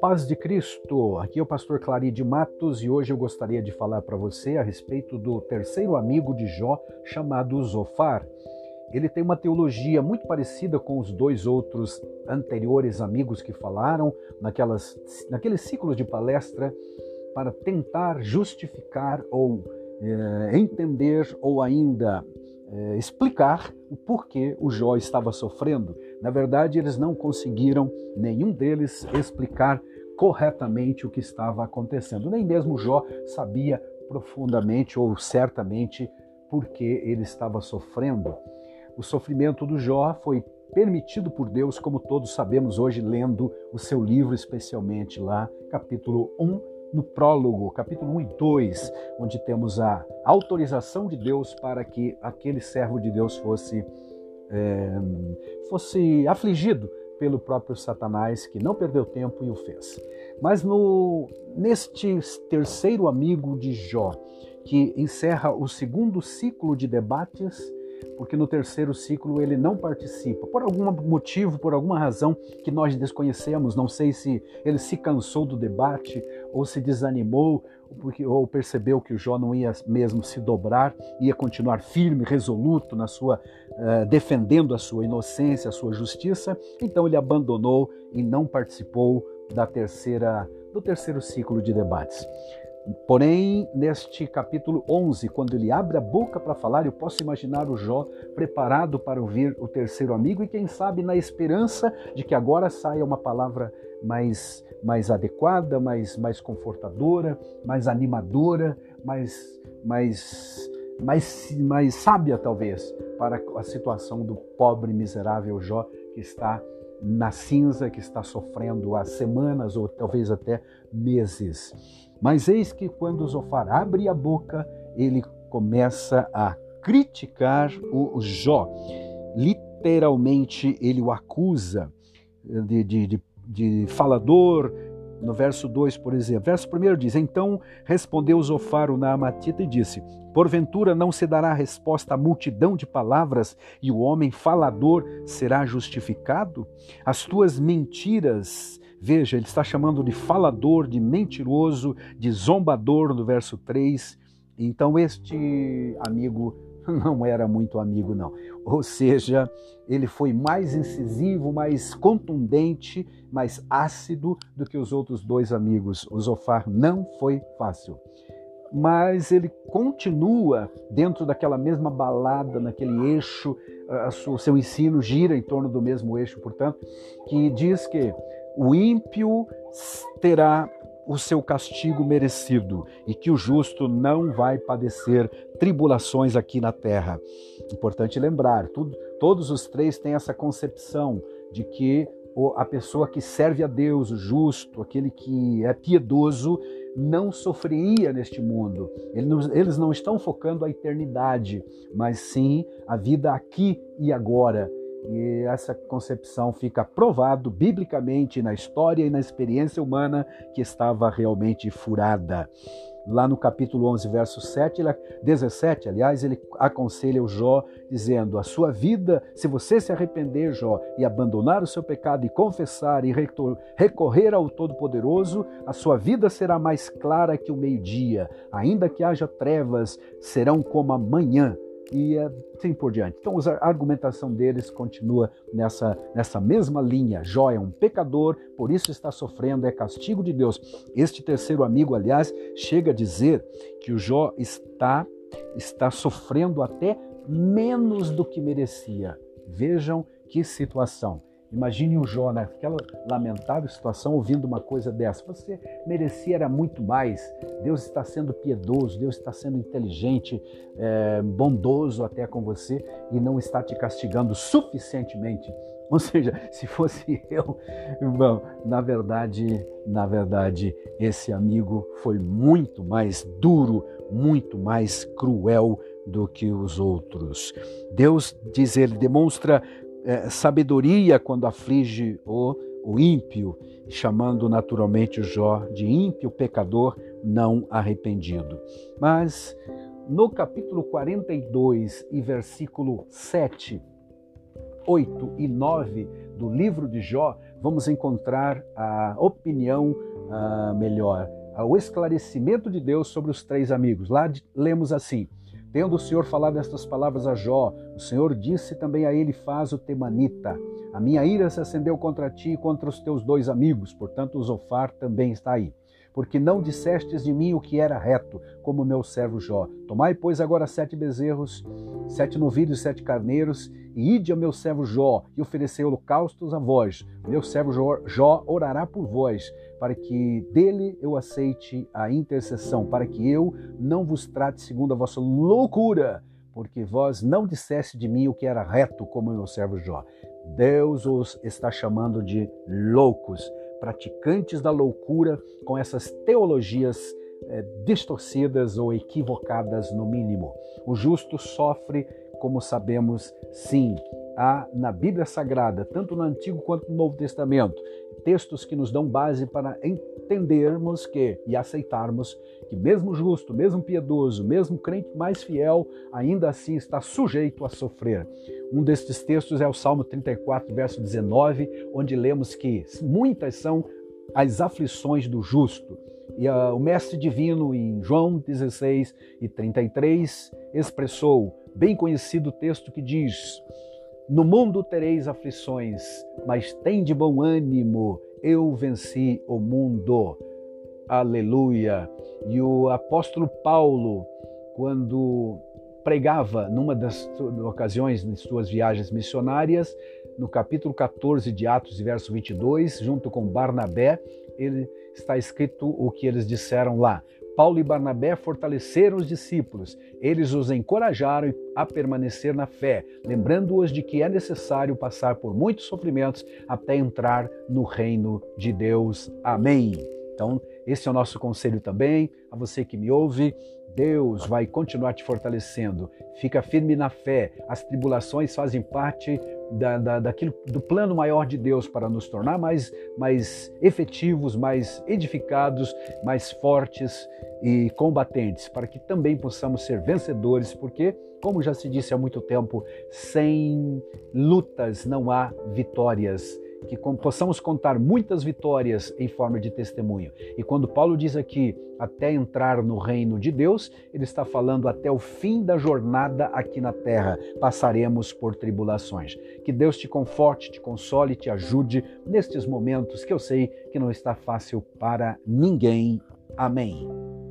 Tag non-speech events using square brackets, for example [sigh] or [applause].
Paz de Cristo, aqui é o pastor Claride Matos e hoje eu gostaria de falar para você a respeito do terceiro amigo de Jó chamado Zofar. Ele tem uma teologia muito parecida com os dois outros anteriores amigos que falaram naquelas, naquele ciclo de palestra para tentar justificar ou é, entender ou ainda é, explicar o porquê o Jó estava sofrendo. Na verdade, eles não conseguiram, nenhum deles, explicar corretamente o que estava acontecendo. Nem mesmo Jó sabia profundamente ou certamente por que ele estava sofrendo. O sofrimento do Jó foi permitido por Deus, como todos sabemos hoje, lendo o seu livro, especialmente lá, capítulo 1, no prólogo, capítulo 1 e 2, onde temos a autorização de Deus para que aquele servo de Deus fosse, é, fosse afligido pelo próprio Satanás, que não perdeu tempo e o fez. Mas no, neste terceiro amigo de Jó, que encerra o segundo ciclo de debates, porque no terceiro ciclo ele não participa, por algum motivo, por alguma razão que nós desconhecemos. Não sei se ele se cansou do debate ou se desanimou, porque, ou percebeu que o Jó não ia mesmo se dobrar, ia continuar firme, resoluto na sua uh, defendendo a sua inocência, a sua justiça. Então ele abandonou e não participou da terceira do terceiro ciclo de debates. Porém, neste capítulo 11, quando ele abre a boca para falar, eu posso imaginar o Jó preparado para ouvir o terceiro amigo e, quem sabe, na esperança de que agora saia uma palavra mais, mais adequada, mais, mais confortadora, mais animadora, mais, mais, mais, mais sábia, talvez, para a situação do pobre, miserável Jó que está na cinza, que está sofrendo há semanas ou talvez até meses. Mas eis que quando Zofar abre a boca, ele começa a criticar o Jó. Literalmente, ele o acusa de, de, de, de falador, no verso 2, por exemplo. Verso 1 diz: Então respondeu Zofar o Naamatita e disse: Porventura não se dará resposta à multidão de palavras e o homem falador será justificado? As tuas mentiras Veja, ele está chamando de falador, de mentiroso, de zombador no verso 3. Então, este amigo [laughs] não era muito amigo, não. Ou seja, ele foi mais incisivo, mais contundente, mais ácido do que os outros dois amigos. O Zofar não foi fácil. Mas ele continua dentro daquela mesma balada, naquele eixo, o seu ensino gira em torno do mesmo eixo, portanto, que diz que o ímpio terá o seu castigo merecido e que o justo não vai padecer tribulações aqui na terra. Importante lembrar, tudo, todos os três têm essa concepção de que a pessoa que serve a Deus, o justo, aquele que é piedoso, não sofreria neste mundo. Eles não estão focando a eternidade, mas sim a vida aqui e agora. E essa concepção fica provado biblicamente na história e na experiência humana que estava realmente furada. Lá no capítulo 11, verso 7, 17, aliás, ele aconselha o Jó dizendo: A sua vida, se você se arrepender, Jó, e abandonar o seu pecado e confessar e recorrer ao Todo-Poderoso, a sua vida será mais clara que o meio-dia. Ainda que haja trevas, serão como a manhã e assim por diante. Então a argumentação deles continua nessa, nessa mesma linha. Jó é um pecador, por isso está sofrendo, é castigo de Deus. Este terceiro amigo, aliás, chega a dizer que o Jó está, está sofrendo até menos do que merecia. Vejam que situação. Imagine o Jó naquela lamentável situação ouvindo uma coisa dessa. Você merecia era muito mais. Deus está sendo piedoso, Deus está sendo inteligente, é, bondoso até com você e não está te castigando suficientemente. Ou seja, se fosse [laughs] eu, bom, na verdade, na verdade, esse amigo foi muito mais duro, muito mais cruel do que os outros. Deus diz ele demonstra é, sabedoria quando aflige o, o ímpio, chamando naturalmente Jó de ímpio, pecador não arrependido. Mas no capítulo 42 e versículo 7, 8 e 9 do livro de Jó, vamos encontrar a opinião uh, melhor, o esclarecimento de Deus sobre os três amigos. Lá lemos assim: Tendo o Senhor falado estas palavras a Jó, o Senhor disse também a ele: Faz o temanita. A minha ira se acendeu contra ti e contra os teus dois amigos, portanto, o Zofar também está aí porque não dissestes de mim o que era reto, como meu servo Jó. Tomai, pois, agora sete bezerros, sete novilhos e sete carneiros, e ide ao meu servo Jó, e oferecei holocaustos a vós. Meu servo Jó orará por vós, para que dele eu aceite a intercessão, para que eu não vos trate segundo a vossa loucura, porque vós não disseste de mim o que era reto, como meu servo Jó. Deus os está chamando de loucos praticantes da loucura com essas teologias é, distorcidas ou equivocadas, no mínimo. O justo sofre, como sabemos, sim. Há na Bíblia Sagrada, tanto no Antigo quanto no Novo Testamento, textos que nos dão base para entendermos que e aceitarmos que mesmo justo, mesmo piedoso, mesmo crente mais fiel, ainda assim está sujeito a sofrer. Um destes textos é o Salmo 34, verso 19, onde lemos que muitas são as aflições do justo. E uh, o mestre divino em João 16 e 33 expressou bem conhecido texto que diz: no mundo tereis aflições, mas tem de bom ânimo, eu venci o mundo. Aleluia. E o apóstolo Paulo, quando pregava numa das ocasiões em suas viagens missionárias, no capítulo 14 de Atos, verso 22, junto com Barnabé, ele está escrito o que eles disseram lá. Paulo e Barnabé fortaleceram os discípulos. Eles os encorajaram a permanecer na fé, lembrando-os de que é necessário passar por muitos sofrimentos até entrar no reino de Deus. Amém. Então, esse é o nosso conselho também a você que me ouve. Deus vai continuar te fortalecendo. Fica firme na fé. As tribulações fazem parte da, da, daquilo, do plano maior de Deus para nos tornar mais, mais efetivos, mais edificados, mais fortes e combatentes, para que também possamos ser vencedores, porque, como já se disse há muito tempo, sem lutas não há vitórias que possamos contar muitas vitórias em forma de testemunho. E quando Paulo diz aqui até entrar no reino de Deus, ele está falando até o fim da jornada aqui na terra. Passaremos por tribulações. Que Deus te conforte, te console, te ajude nestes momentos que eu sei que não está fácil para ninguém. Amém.